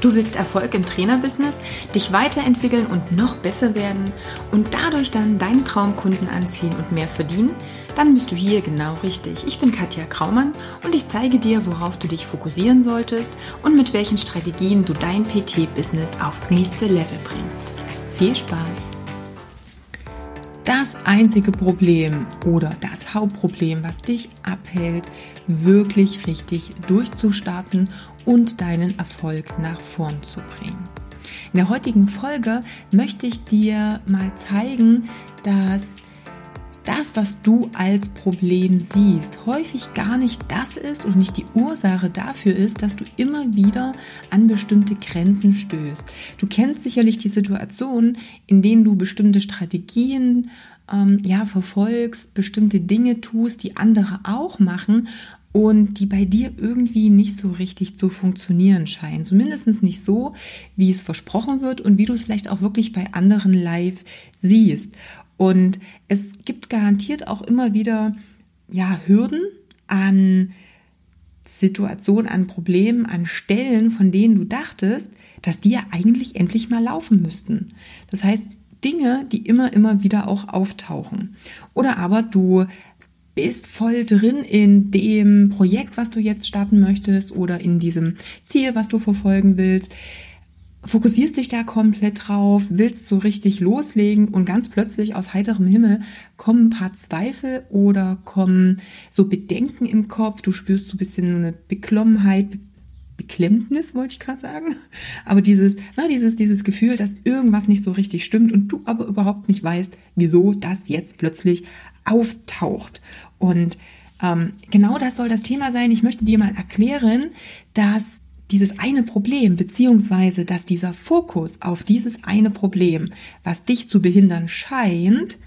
Du willst Erfolg im Trainerbusiness, dich weiterentwickeln und noch besser werden und dadurch dann deine Traumkunden anziehen und mehr verdienen? Dann bist du hier genau richtig. Ich bin Katja Kraumann und ich zeige dir, worauf du dich fokussieren solltest und mit welchen Strategien du dein PT-Business aufs nächste Level bringst. Viel Spaß! das einzige Problem oder das Hauptproblem, was dich abhält, wirklich richtig durchzustarten und deinen Erfolg nach vorn zu bringen. In der heutigen Folge möchte ich dir mal zeigen, dass das, was du als Problem siehst, häufig gar nicht das ist und nicht die Ursache dafür ist, dass du immer wieder an bestimmte Grenzen stößt. Du kennst sicherlich die Situation, in denen du bestimmte Strategien ähm, ja verfolgst, bestimmte Dinge tust, die andere auch machen und die bei dir irgendwie nicht so richtig zu funktionieren scheinen. Zumindest nicht so, wie es versprochen wird und wie du es vielleicht auch wirklich bei anderen live siehst. Und es gibt garantiert auch immer wieder ja, Hürden an Situationen, an Problemen, an Stellen, von denen du dachtest, dass die ja eigentlich endlich mal laufen müssten. Das heißt, Dinge, die immer, immer wieder auch auftauchen. Oder aber du bist voll drin in dem Projekt, was du jetzt starten möchtest oder in diesem Ziel, was du verfolgen willst fokussierst dich da komplett drauf, willst so richtig loslegen und ganz plötzlich aus heiterem Himmel kommen ein paar Zweifel oder kommen so Bedenken im Kopf, du spürst so ein bisschen eine Beklommenheit, Beklemmnis, wollte ich gerade sagen. Aber dieses, na, dieses, dieses Gefühl, dass irgendwas nicht so richtig stimmt und du aber überhaupt nicht weißt, wieso das jetzt plötzlich auftaucht. Und ähm, genau das soll das Thema sein. Ich möchte dir mal erklären, dass dieses eine Problem, beziehungsweise dass dieser Fokus auf dieses eine Problem, was dich zu behindern scheint,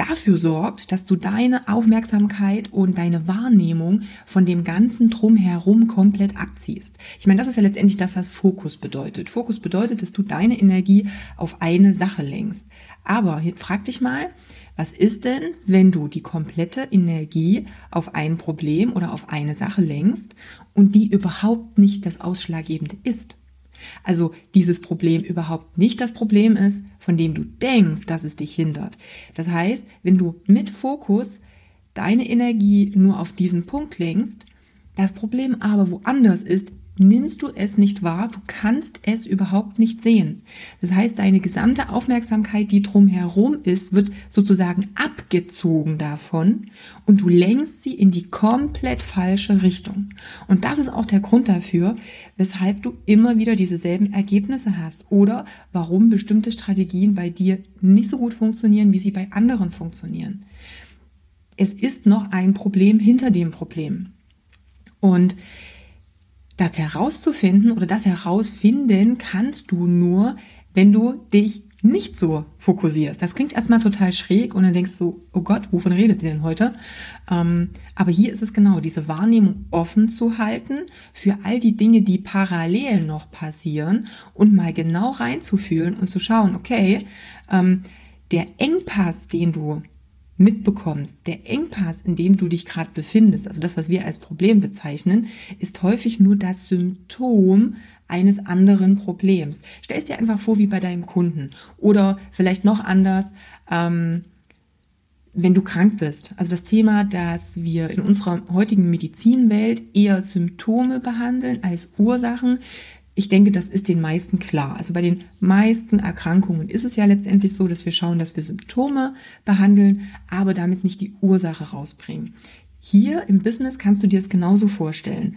dafür sorgt, dass du deine Aufmerksamkeit und deine Wahrnehmung von dem ganzen Drumherum komplett abziehst. Ich meine, das ist ja letztendlich das, was Fokus bedeutet. Fokus bedeutet, dass du deine Energie auf eine Sache lenkst. Aber frag dich mal, was ist denn, wenn du die komplette Energie auf ein Problem oder auf eine Sache lenkst und die überhaupt nicht das Ausschlaggebende ist? Also dieses Problem überhaupt nicht das Problem ist, von dem du denkst, dass es dich hindert. Das heißt, wenn du mit Fokus deine Energie nur auf diesen Punkt lenkst, das Problem aber woanders ist, nimmst du es nicht wahr, du kannst es überhaupt nicht sehen. Das heißt, deine gesamte Aufmerksamkeit, die drumherum ist, wird sozusagen abgezogen davon und du lenkst sie in die komplett falsche Richtung. Und das ist auch der Grund dafür, weshalb du immer wieder dieselben Ergebnisse hast oder warum bestimmte Strategien bei dir nicht so gut funktionieren, wie sie bei anderen funktionieren. Es ist noch ein Problem hinter dem Problem. Und das herauszufinden oder das herausfinden kannst du nur, wenn du dich nicht so fokussierst. Das klingt erstmal total schräg und dann denkst du, oh Gott, wovon redet sie denn heute? Ähm, aber hier ist es genau, diese Wahrnehmung offen zu halten für all die Dinge, die parallel noch passieren und mal genau reinzufühlen und zu schauen, okay, ähm, der Engpass, den du mitbekommst, der Engpass, in dem du dich gerade befindest, also das, was wir als Problem bezeichnen, ist häufig nur das Symptom eines anderen Problems. Stell es dir einfach vor wie bei deinem Kunden oder vielleicht noch anders, ähm, wenn du krank bist. Also das Thema, dass wir in unserer heutigen Medizinwelt eher Symptome behandeln als Ursachen, ich denke, das ist den meisten klar. Also bei den meisten Erkrankungen ist es ja letztendlich so, dass wir schauen, dass wir Symptome behandeln, aber damit nicht die Ursache rausbringen. Hier im Business kannst du dir es genauso vorstellen.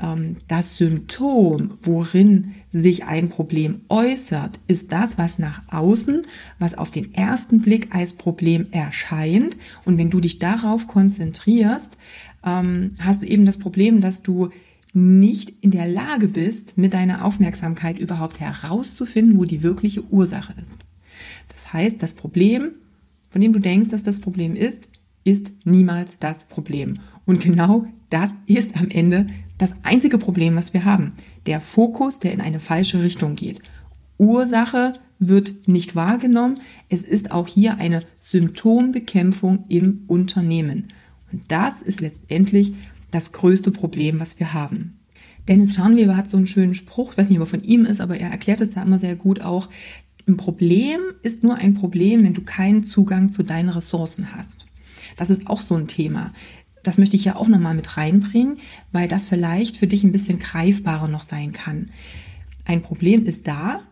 Ähm, das Symptom, worin sich ein Problem äußert, ist das, was nach außen, was auf den ersten Blick als Problem erscheint. Und wenn du dich darauf konzentrierst, ähm, hast du eben das Problem, dass du nicht in der Lage bist, mit deiner Aufmerksamkeit überhaupt herauszufinden, wo die wirkliche Ursache ist. Das heißt, das Problem, von dem du denkst, dass das Problem ist, ist niemals das Problem. Und genau das ist am Ende das einzige Problem, was wir haben. Der Fokus, der in eine falsche Richtung geht. Ursache wird nicht wahrgenommen. Es ist auch hier eine Symptombekämpfung im Unternehmen. Und das ist letztendlich das größte Problem, was wir haben. Dennis Scharnweber hat so einen schönen Spruch, ich weiß nicht, ob er von ihm ist, aber er erklärt es ja immer sehr gut auch. Ein Problem ist nur ein Problem, wenn du keinen Zugang zu deinen Ressourcen hast. Das ist auch so ein Thema. Das möchte ich ja auch nochmal mit reinbringen, weil das vielleicht für dich ein bisschen greifbarer noch sein kann. Ein Problem ist da,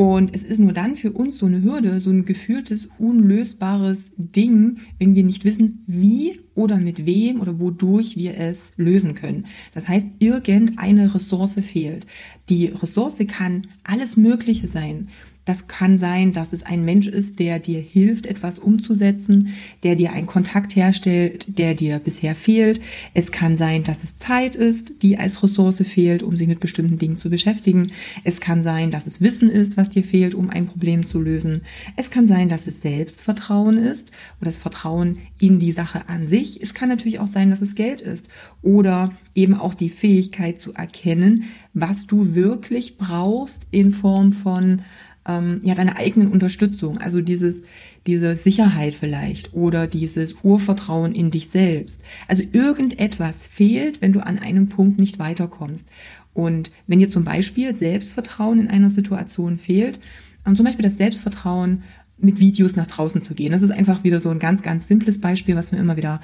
und es ist nur dann für uns so eine Hürde, so ein gefühltes, unlösbares Ding, wenn wir nicht wissen, wie oder mit wem oder wodurch wir es lösen können. Das heißt, irgendeine Ressource fehlt. Die Ressource kann alles Mögliche sein. Das kann sein, dass es ein Mensch ist, der dir hilft, etwas umzusetzen, der dir einen Kontakt herstellt, der dir bisher fehlt. Es kann sein, dass es Zeit ist, die als Ressource fehlt, um sich mit bestimmten Dingen zu beschäftigen. Es kann sein, dass es Wissen ist, was dir fehlt, um ein Problem zu lösen. Es kann sein, dass es Selbstvertrauen ist oder das Vertrauen in die Sache an sich. Es kann natürlich auch sein, dass es Geld ist oder eben auch die Fähigkeit zu erkennen, was du wirklich brauchst in Form von ähm, ja, deiner eigenen Unterstützung, also dieses, diese Sicherheit vielleicht oder dieses Urvertrauen in dich selbst. Also irgendetwas fehlt, wenn du an einem Punkt nicht weiterkommst. Und wenn dir zum Beispiel Selbstvertrauen in einer Situation fehlt, ähm, zum Beispiel das Selbstvertrauen, mit Videos nach draußen zu gehen. Das ist einfach wieder so ein ganz, ganz simples Beispiel, was mir immer wieder,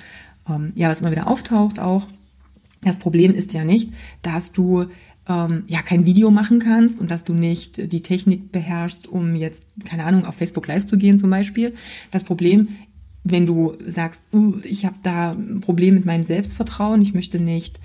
ähm, ja, was immer wieder auftaucht auch. Das Problem ist ja nicht, dass du ähm, ja kein Video machen kannst und dass du nicht die Technik beherrschst, um jetzt, keine Ahnung, auf Facebook Live zu gehen zum Beispiel. Das Problem, wenn du sagst, uh, ich habe da ein Problem mit meinem Selbstvertrauen, ich möchte nicht,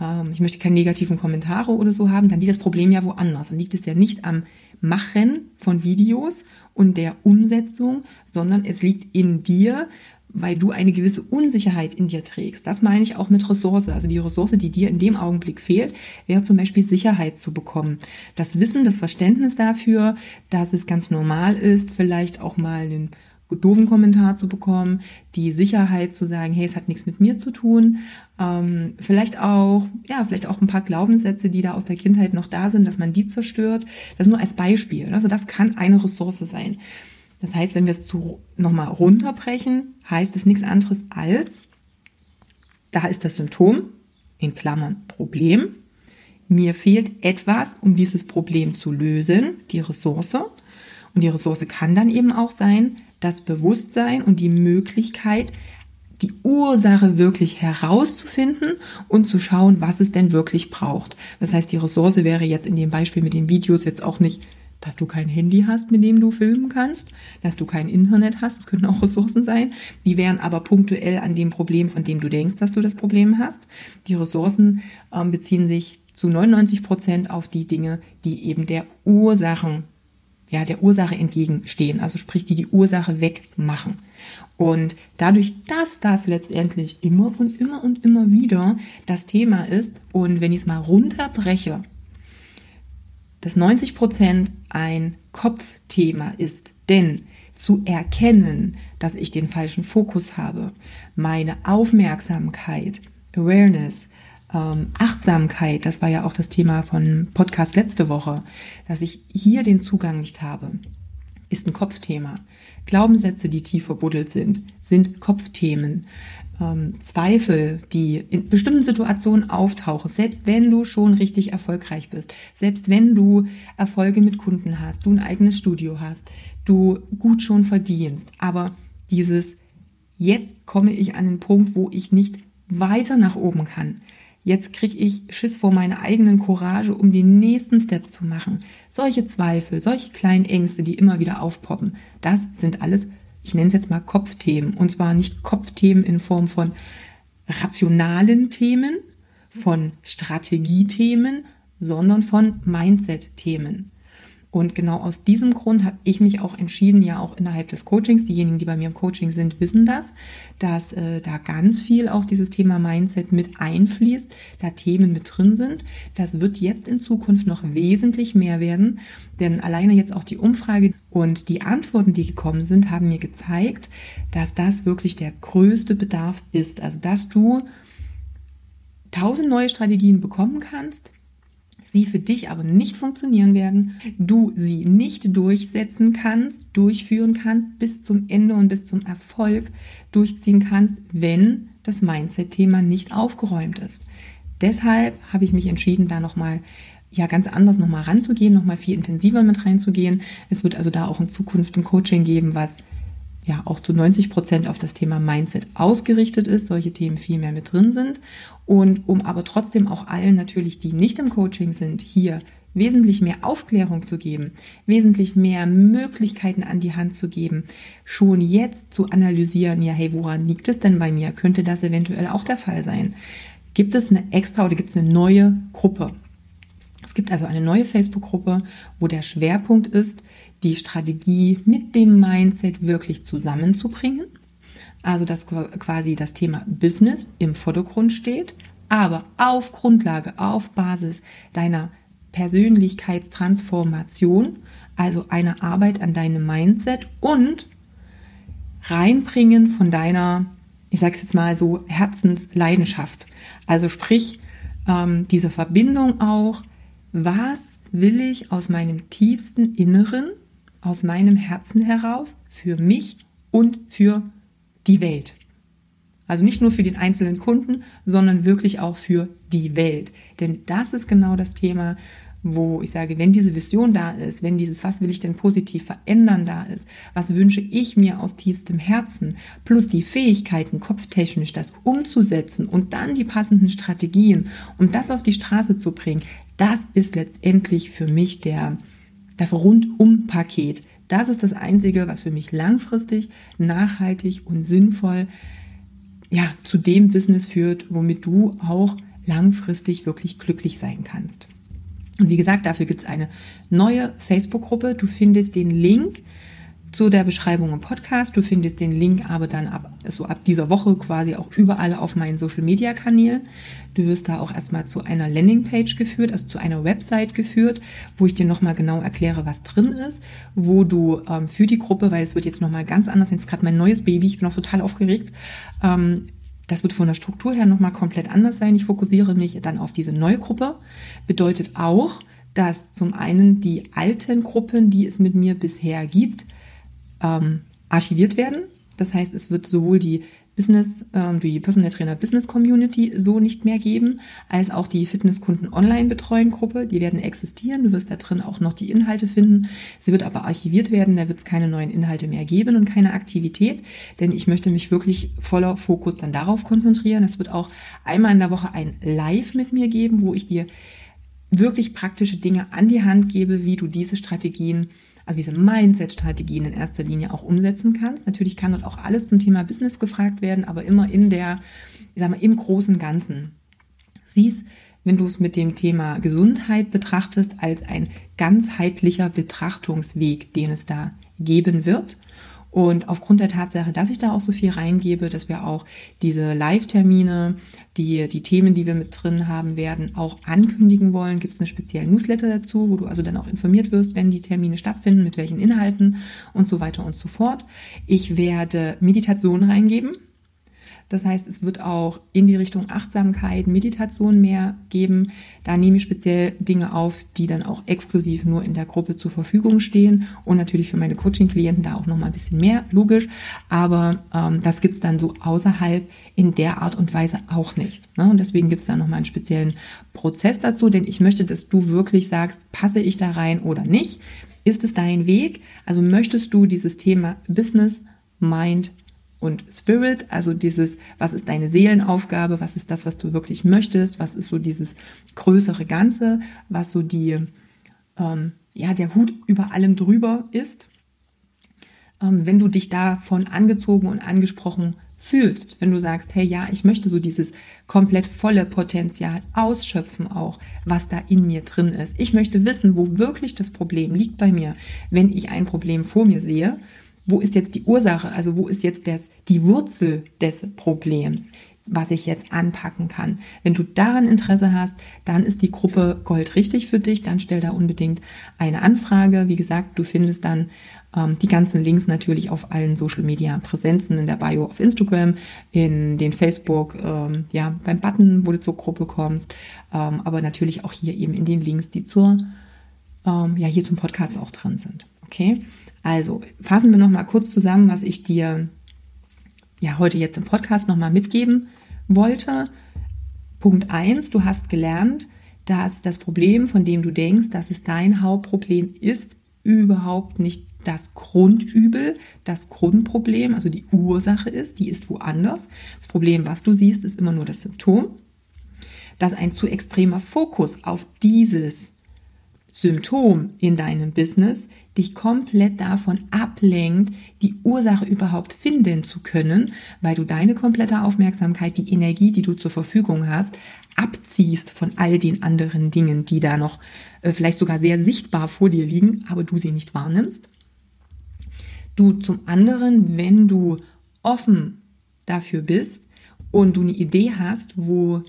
ähm, ich möchte keine negativen Kommentare oder so haben, dann liegt das Problem ja woanders. Dann liegt es ja nicht am Machen von Videos und der Umsetzung, sondern es liegt in dir, weil du eine gewisse Unsicherheit in dir trägst. Das meine ich auch mit Ressource. Also die Ressource, die dir in dem Augenblick fehlt, wäre zum Beispiel Sicherheit zu bekommen. Das Wissen, das Verständnis dafür, dass es ganz normal ist, vielleicht auch mal einen doofen Kommentar zu bekommen, die Sicherheit zu sagen, hey, es hat nichts mit mir zu tun, ähm, vielleicht auch, ja, vielleicht auch ein paar Glaubenssätze, die da aus der Kindheit noch da sind, dass man die zerstört. Das nur als Beispiel. Also das kann eine Ressource sein. Das heißt, wenn wir es nochmal runterbrechen, heißt es nichts anderes als, da ist das Symptom, in Klammern Problem. Mir fehlt etwas, um dieses Problem zu lösen, die Ressource. Und die Ressource kann dann eben auch sein, das Bewusstsein und die Möglichkeit, die Ursache wirklich herauszufinden und zu schauen, was es denn wirklich braucht. Das heißt, die Ressource wäre jetzt in dem Beispiel mit den Videos jetzt auch nicht dass du kein Handy hast, mit dem du filmen kannst, dass du kein Internet hast, das könnten auch Ressourcen sein, die wären aber punktuell an dem Problem, von dem du denkst, dass du das Problem hast. Die Ressourcen ähm, beziehen sich zu 99 Prozent auf die Dinge, die eben der Ursachen, ja, der Ursache entgegenstehen, also sprich, die die Ursache wegmachen. Und dadurch, dass das letztendlich immer und immer und immer wieder das Thema ist und wenn ich es mal runterbreche, dass 90 Prozent ein Kopfthema ist. Denn zu erkennen, dass ich den falschen Fokus habe, meine Aufmerksamkeit, Awareness, ähm, Achtsamkeit, das war ja auch das Thema von Podcast letzte Woche, dass ich hier den Zugang nicht habe, ist ein Kopfthema. Glaubenssätze, die tief verbuddelt sind, sind Kopfthemen ähm, Zweifel, die in bestimmten Situationen auftauchen, selbst wenn du schon richtig erfolgreich bist, selbst wenn du Erfolge mit Kunden hast, du ein eigenes Studio hast, du gut schon verdienst, aber dieses jetzt komme ich an den Punkt, wo ich nicht weiter nach oben kann. Jetzt kriege ich Schiss vor meiner eigenen Courage, um den nächsten Step zu machen. Solche Zweifel, solche kleinen Ängste, die immer wieder aufpoppen, das sind alles ich nenne es jetzt mal Kopfthemen. Und zwar nicht Kopfthemen in Form von rationalen Themen, von Strategiethemen, sondern von Mindset-Themen. Und genau aus diesem Grund habe ich mich auch entschieden, ja auch innerhalb des Coachings, diejenigen, die bei mir im Coaching sind, wissen das, dass äh, da ganz viel auch dieses Thema Mindset mit einfließt, da Themen mit drin sind. Das wird jetzt in Zukunft noch wesentlich mehr werden, denn alleine jetzt auch die Umfrage und die Antworten, die gekommen sind, haben mir gezeigt, dass das wirklich der größte Bedarf ist. Also dass du tausend neue Strategien bekommen kannst, sie für dich aber nicht funktionieren werden, du sie nicht durchsetzen kannst, durchführen kannst, bis zum Ende und bis zum Erfolg durchziehen kannst, wenn das Mindset-Thema nicht aufgeräumt ist. deshalb habe ich mich entschieden, da nochmal ja ganz anders nochmal ranzugehen, nochmal viel intensiver mit reinzugehen. Es wird also da auch in Zukunft ein Coaching geben, was ja auch zu 90 Prozent auf das Thema Mindset ausgerichtet ist, solche Themen viel mehr mit drin sind. Und um aber trotzdem auch allen natürlich, die nicht im Coaching sind, hier wesentlich mehr Aufklärung zu geben, wesentlich mehr Möglichkeiten an die Hand zu geben, schon jetzt zu analysieren, ja, hey, woran liegt es denn bei mir? Könnte das eventuell auch der Fall sein? Gibt es eine extra oder gibt es eine neue Gruppe? Es gibt also eine neue Facebook-Gruppe, wo der Schwerpunkt ist, die Strategie mit dem Mindset wirklich zusammenzubringen. Also dass quasi das Thema Business im Vordergrund steht, aber auf Grundlage, auf Basis deiner Persönlichkeitstransformation, also einer Arbeit an deinem Mindset und reinbringen von deiner, ich sage es jetzt mal so, Herzensleidenschaft. Also sprich, ähm, diese Verbindung auch was will ich aus meinem tiefsten Inneren, aus meinem Herzen heraus für mich und für die Welt. Also nicht nur für den einzelnen Kunden, sondern wirklich auch für die Welt. Denn das ist genau das Thema, wo ich sage, wenn diese Vision da ist, wenn dieses, was will ich denn positiv verändern da ist, was wünsche ich mir aus tiefstem Herzen, plus die Fähigkeiten, kopftechnisch das umzusetzen und dann die passenden Strategien, um das auf die Straße zu bringen, das ist letztendlich für mich der, das Rundum-Paket. Das ist das Einzige, was für mich langfristig, nachhaltig und sinnvoll ja, zu dem Business führt, womit du auch langfristig wirklich glücklich sein kannst. Und wie gesagt, dafür gibt es eine neue Facebook-Gruppe. Du findest den Link zu der Beschreibung im Podcast. Du findest den Link aber dann ab, so ab dieser Woche quasi auch überall auf meinen Social Media Kanälen. Du wirst da auch erstmal zu einer Landingpage geführt, also zu einer Website geführt, wo ich dir nochmal genau erkläre, was drin ist, wo du ähm, für die Gruppe, weil es wird jetzt nochmal ganz anders, jetzt gerade mein neues Baby, ich bin auch total aufgeregt, ähm, das wird von der Struktur her nochmal komplett anders sein. Ich fokussiere mich dann auf diese neue Gruppe. Bedeutet auch, dass zum einen die alten Gruppen, die es mit mir bisher gibt, ähm, archiviert werden. Das heißt, es wird sowohl die Business, ähm, die Personal Trainer Business Community so nicht mehr geben, als auch die Fitnesskunden Online Betreuung Gruppe. Die werden existieren. Du wirst da drin auch noch die Inhalte finden. Sie wird aber archiviert werden. Da wird es keine neuen Inhalte mehr geben und keine Aktivität, denn ich möchte mich wirklich voller Fokus dann darauf konzentrieren. Es wird auch einmal in der Woche ein Live mit mir geben, wo ich dir wirklich praktische Dinge an die Hand gebe, wie du diese Strategien also diese Mindset-Strategien in erster Linie auch umsetzen kannst. Natürlich kann dort auch alles zum Thema Business gefragt werden, aber immer in der, ich sag mal, im großen Ganzen. Siehst, wenn du es mit dem Thema Gesundheit betrachtest, als ein ganzheitlicher Betrachtungsweg, den es da geben wird. Und aufgrund der Tatsache, dass ich da auch so viel reingebe, dass wir auch diese Live-Termine, die, die Themen, die wir mit drin haben werden, auch ankündigen wollen, gibt es eine spezielle Newsletter dazu, wo du also dann auch informiert wirst, wenn die Termine stattfinden, mit welchen Inhalten und so weiter und so fort. Ich werde Meditation reingeben das heißt, es wird auch in die Richtung Achtsamkeit, Meditation mehr geben. Da nehme ich speziell Dinge auf, die dann auch exklusiv nur in der Gruppe zur Verfügung stehen und natürlich für meine Coaching-Klienten da auch noch mal ein bisschen mehr, logisch. Aber ähm, das gibt's dann so außerhalb in der Art und Weise auch nicht. Ne? Und deswegen gibt's da noch mal einen speziellen Prozess dazu, denn ich möchte, dass du wirklich sagst, passe ich da rein oder nicht? Ist es dein Weg? Also möchtest du dieses Thema Business, Mind, und Spirit, also dieses, was ist deine Seelenaufgabe, was ist das, was du wirklich möchtest, was ist so dieses größere Ganze, was so die, ähm, ja, der Hut über allem drüber ist. Ähm, wenn du dich davon angezogen und angesprochen fühlst, wenn du sagst, hey ja, ich möchte so dieses komplett volle Potenzial ausschöpfen auch, was da in mir drin ist. Ich möchte wissen, wo wirklich das Problem liegt bei mir, wenn ich ein Problem vor mir sehe wo ist jetzt die Ursache, also wo ist jetzt das, die Wurzel des Problems, was ich jetzt anpacken kann. Wenn du daran Interesse hast, dann ist die Gruppe Gold richtig für dich, dann stell da unbedingt eine Anfrage. Wie gesagt, du findest dann ähm, die ganzen Links natürlich auf allen Social Media Präsenzen in der Bio auf Instagram, in den Facebook, ähm, ja, beim Button, wo du zur Gruppe kommst, ähm, aber natürlich auch hier eben in den Links, die zur, ähm, ja, hier zum Podcast auch dran sind. Okay? Also fassen wir noch mal kurz zusammen, was ich dir ja heute jetzt im Podcast noch mal mitgeben wollte. Punkt eins: du hast gelernt, dass das Problem, von dem du denkst, dass es dein Hauptproblem ist, überhaupt nicht das Grundübel, das Grundproblem, also die Ursache ist, die ist woanders. Das Problem, was du siehst, ist immer nur das Symptom. Dass ein zu extremer Fokus auf dieses Symptom in deinem Business dich komplett davon ablenkt, die Ursache überhaupt finden zu können, weil du deine komplette Aufmerksamkeit, die Energie, die du zur Verfügung hast, abziehst von all den anderen Dingen, die da noch äh, vielleicht sogar sehr sichtbar vor dir liegen, aber du sie nicht wahrnimmst. Du zum anderen, wenn du offen dafür bist und du eine Idee hast, wo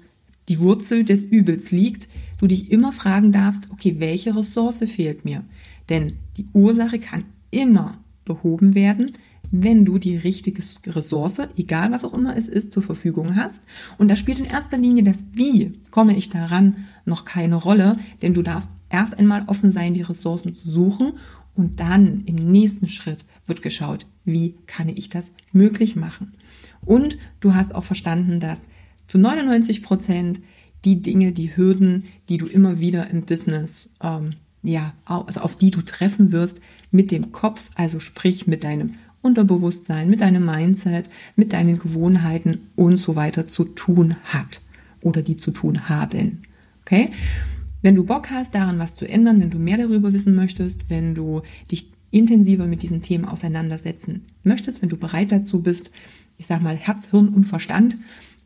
die Wurzel des Übels liegt, du dich immer fragen darfst, okay, welche Ressource fehlt mir? Denn die Ursache kann immer behoben werden, wenn du die richtige Ressource, egal was auch immer es ist, zur Verfügung hast. Und da spielt in erster Linie das Wie komme ich daran noch keine Rolle, denn du darfst erst einmal offen sein, die Ressourcen zu suchen und dann im nächsten Schritt wird geschaut, wie kann ich das möglich machen. Und du hast auch verstanden, dass zu 99 Prozent die Dinge, die Hürden, die du immer wieder im Business, ähm, ja, also auf die du treffen wirst, mit dem Kopf, also sprich mit deinem Unterbewusstsein, mit deinem Mindset, mit deinen Gewohnheiten und so weiter zu tun hat oder die zu tun haben. Okay? Wenn du Bock hast, daran was zu ändern, wenn du mehr darüber wissen möchtest, wenn du dich intensiver mit diesen Themen auseinandersetzen möchtest, wenn du bereit dazu bist, ich sag mal Herz, Hirn und Verstand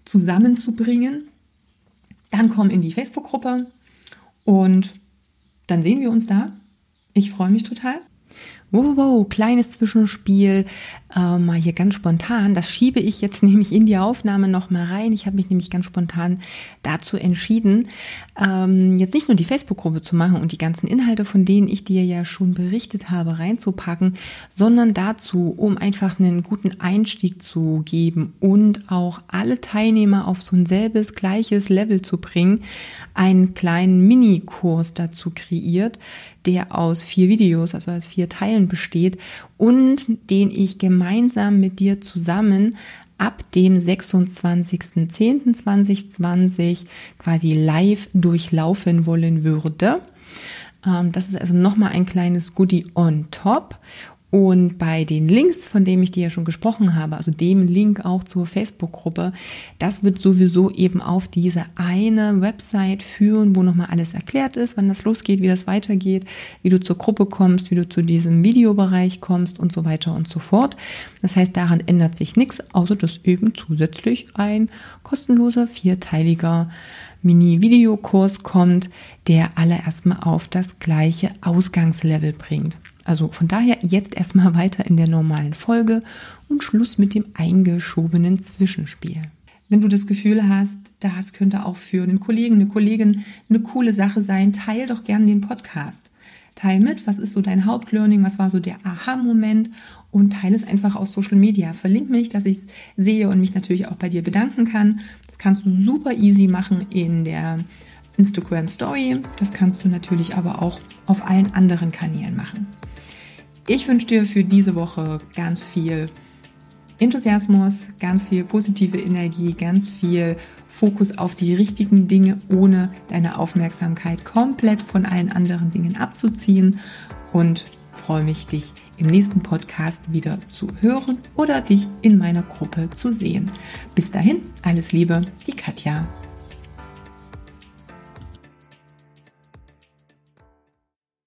zusammenzubringen, dann komm in die Facebook-Gruppe und dann sehen wir uns da. Ich freue mich total. Wow, wow, kleines Zwischenspiel, äh, mal hier ganz spontan. Das schiebe ich jetzt nämlich in die Aufnahme noch mal rein. Ich habe mich nämlich ganz spontan dazu entschieden, ähm, jetzt nicht nur die Facebook-Gruppe zu machen und die ganzen Inhalte, von denen ich dir ja schon berichtet habe, reinzupacken, sondern dazu, um einfach einen guten Einstieg zu geben und auch alle Teilnehmer auf so ein selbes, gleiches Level zu bringen, einen kleinen Mini-Kurs dazu kreiert, der aus vier Videos, also aus vier Teilen besteht und den ich gemeinsam mit dir zusammen ab dem 26.10.2020 quasi live durchlaufen wollen würde. Ähm, das ist also nochmal ein kleines Goodie on top. Und bei den Links, von denen ich dir ja schon gesprochen habe, also dem Link auch zur Facebook-Gruppe, das wird sowieso eben auf diese eine Website führen, wo nochmal alles erklärt ist, wann das losgeht, wie das weitergeht, wie du zur Gruppe kommst, wie du zu diesem Videobereich kommst und so weiter und so fort. Das heißt, daran ändert sich nichts, außer dass eben zusätzlich ein kostenloser vierteiliger Mini-Videokurs kommt, der alle erstmal auf das gleiche Ausgangslevel bringt. Also von daher jetzt erstmal weiter in der normalen Folge und Schluss mit dem eingeschobenen Zwischenspiel. Wenn du das Gefühl hast, das könnte auch für einen Kollegen, eine Kollegin eine coole Sache sein, teil doch gerne den Podcast. Teil mit, was ist so dein Hauptlearning, was war so der Aha-Moment und teile es einfach aus Social Media. Verlink mich, dass ich es sehe und mich natürlich auch bei dir bedanken kann. Das kannst du super easy machen in der Instagram Story. Das kannst du natürlich aber auch auf allen anderen Kanälen machen. Ich wünsche dir für diese Woche ganz viel Enthusiasmus, ganz viel positive Energie, ganz viel Fokus auf die richtigen Dinge, ohne deine Aufmerksamkeit komplett von allen anderen Dingen abzuziehen und freue mich, dich im nächsten Podcast wieder zu hören oder dich in meiner Gruppe zu sehen. Bis dahin, alles Liebe, die Katja.